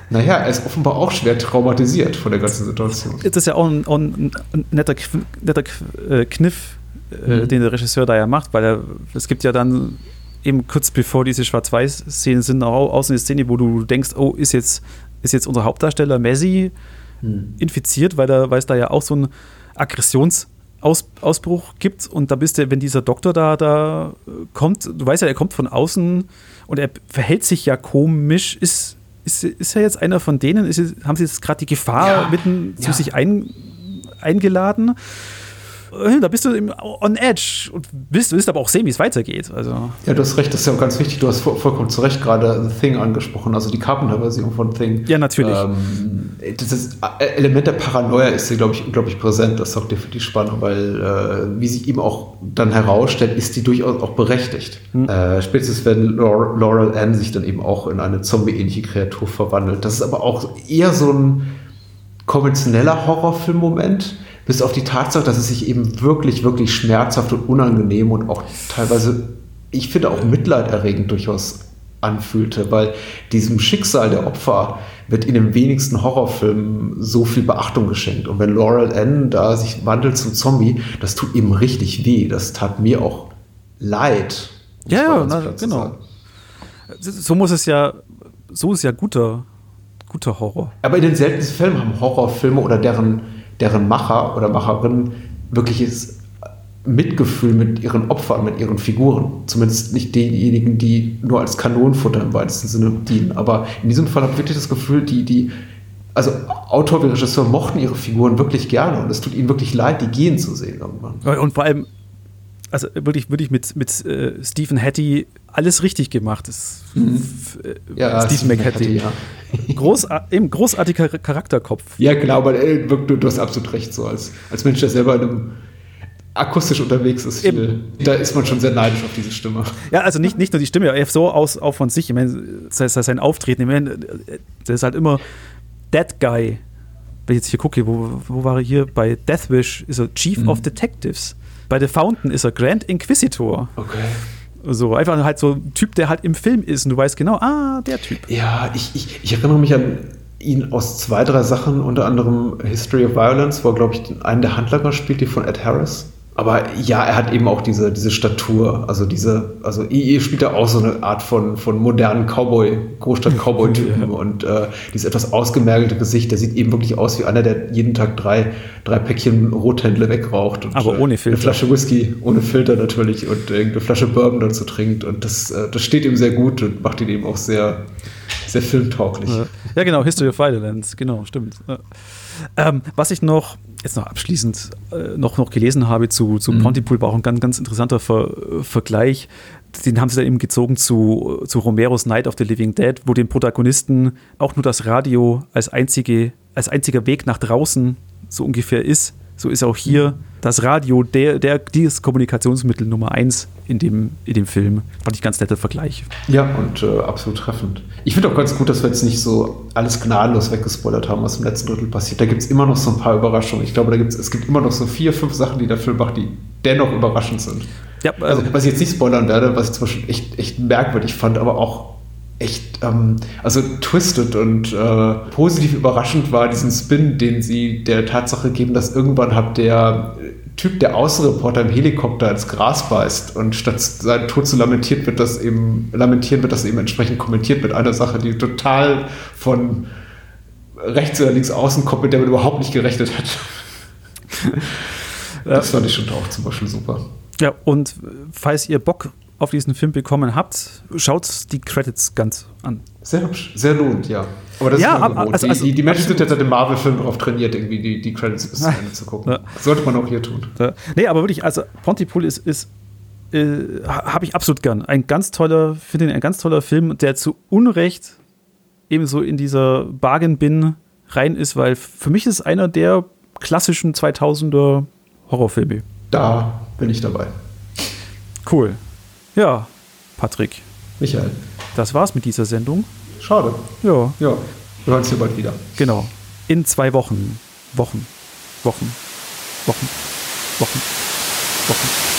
naja, er ist offenbar auch schwer traumatisiert von der ganzen Situation. Das ist ja auch ein, auch ein netter, netter äh, Kniff, äh, mhm. den der Regisseur da ja macht, weil er, es gibt ja dann eben kurz bevor diese Schwarz-Weiß-Szenen sind, auch, so eine Szene, wo du denkst, oh, ist jetzt, ist jetzt unser Hauptdarsteller Messi mhm. infiziert, weil, da, weil es da ja auch so ein Aggressionsausbruch gibt und da bist du, wenn dieser Doktor da, da kommt, du weißt ja, er kommt von außen und er verhält sich ja komisch, ist, ist, ist er jetzt einer von denen? Ist, haben sie jetzt gerade die Gefahr ja, mitten ja. zu sich ein, eingeladen? Da bist du on edge und willst, willst aber auch sehen, wie es weitergeht. Also. Ja, du hast recht, das ist ja auch ganz wichtig. Du hast vollkommen zu Recht gerade The Thing angesprochen, also die Carpenter-Version von Thing. Ja, natürlich. Ähm, das äh, Element der Paranoia ist hier, glaube ich, unglaublich präsent. Das sorgt dir für die Spannung, weil, äh, wie sich eben auch dann herausstellt, ist die durchaus auch berechtigt. Hm. Äh, spätestens wenn Laurel Ann sich dann eben auch in eine zombie-ähnliche Kreatur verwandelt. Das ist aber auch eher so ein konventioneller Horrorfilm-Moment bis auf die Tatsache, dass es sich eben wirklich, wirklich schmerzhaft und unangenehm und auch teilweise, ich finde auch mitleiderregend durchaus anfühlte, weil diesem Schicksal der Opfer wird in den wenigsten Horrorfilmen so viel Beachtung geschenkt. Und wenn Laurel N. da sich wandelt zum Zombie, das tut ihm richtig weh. Das tat mir auch leid. Ja, ja, na, genau. So muss es ja, so ist ja guter, guter Horror. Aber in den seltensten Fällen haben Horrorfilme oder deren deren Macher oder Macherin wirkliches Mitgefühl mit ihren Opfern, mit ihren Figuren. Zumindest nicht denjenigen, die nur als Kanonenfutter im weitesten Sinne dienen. Aber in diesem Fall habe ich wirklich das Gefühl, die, die, also Autor wie Regisseur mochten ihre Figuren wirklich gerne und es tut ihnen wirklich leid, die gehen zu sehen irgendwann. Und vor allem, also wirklich, wirklich mit, mit äh, Stephen Hattie alles richtig gemacht. Das, mhm. Äh, ja, Stephen McHattie. Ja. Groß, eben großartiger Charakterkopf. Ja, genau, aber äh, du, du hast absolut recht, so als, als Mensch, der selber in einem akustisch unterwegs ist. Viel. Da ist man schon sehr neidisch auf diese Stimme. Ja, also nicht, nicht nur die Stimme, er so aus, auch von sich. Ich meine, sein Auftreten, ich meine, der ist halt immer That Guy. Wenn ich jetzt hier gucke, wo, wo war er hier? Bei Deathwish ist er Chief mhm. of Detectives. Bei The Fountain ist er Grand Inquisitor. Okay. So, einfach halt so ein Typ, der halt im Film ist und du weißt genau, ah, der Typ. Ja, ich, ich, ich erinnere mich an ihn aus zwei, drei Sachen, unter anderem History of Violence, wo er, glaube ich, einen der Handlanger spielt, die von Ed Harris aber ja, er hat eben auch diese, diese Statur, also diese, also IE spielt da auch so eine Art von, von modernen Cowboy, Großstadt-Cowboy-Typen ja. und äh, dieses etwas ausgemergelte Gesicht, der sieht eben wirklich aus wie einer, der jeden Tag drei, drei Päckchen Rothändle wegraucht. Und, Aber ohne Filter. Eine Flasche Whisky, ohne Filter natürlich und irgendeine Flasche Bourbon dazu trinkt und das, äh, das steht ihm sehr gut und macht ihn eben auch sehr, sehr filmtauglich. Ja, genau, History of Violence, genau, stimmt. Ähm, was ich noch jetzt noch abschließend äh, noch, noch gelesen habe zu, zu mhm. Pontypool, war auch ein ganz, ganz interessanter Ver Vergleich. Den haben sie dann eben gezogen zu, zu Romeros Night of the Living Dead, wo den Protagonisten auch nur das Radio als, einzige, als einziger Weg nach draußen so ungefähr ist. So ist auch hier das Radio der, der, dieses Kommunikationsmittel Nummer eins in dem, in dem Film. Fand ich ganz netter Vergleich. Ja, und äh, absolut treffend. Ich finde auch ganz gut, dass wir jetzt nicht so alles gnadenlos weggespoilert haben, was im letzten Drittel passiert. Da gibt es immer noch so ein paar Überraschungen. Ich glaube, da gibt's, es gibt immer noch so vier, fünf Sachen, die der Film macht, die dennoch überraschend sind. Ja, also, also, was ich jetzt nicht spoilern werde, was ich zum Beispiel echt, echt merkwürdig fand, aber auch echt, ähm, also twisted und äh, positiv überraschend war diesen Spin, den sie der Tatsache geben, dass irgendwann hat der Typ, der Außenreporter im Helikopter ins Gras beißt und statt seinen Tod zu lamentiert wird, das eben, lamentieren wird, das eben entsprechend kommentiert mit einer Sache, die total von rechts oder links außen kommt, mit der man überhaupt nicht gerechnet hat. das fand ich schon auch zum Beispiel super. Ja, und falls ihr Bock auf diesen Film bekommen habt, schaut die Credits ganz an. Sehr hübsch, sehr lohnt, ja. Aber das ja, ist aber, also, also, die, die, Menschen sind jetzt seit dem Marvel-Film darauf trainiert, irgendwie die, die Credits bis zum Ende zu gucken. Ja. sollte man auch hier tun. Ja. Nee, aber wirklich, also Pontypool ist, ist äh, habe ich absolut gern. Ein ganz toller, finde ich ein ganz toller Film, der zu Unrecht ebenso in dieser Bargain-Bin rein ist, weil für mich ist es einer der klassischen 2000er Horrorfilme. Da bin ich dabei. Cool. Ja, Patrick. Michael. Das war's mit dieser Sendung. Schade. Ja. Ja. Wir hören uns hier bald wieder. Genau. In zwei Wochen. Wochen. Wochen. Wochen. Wochen. Wochen.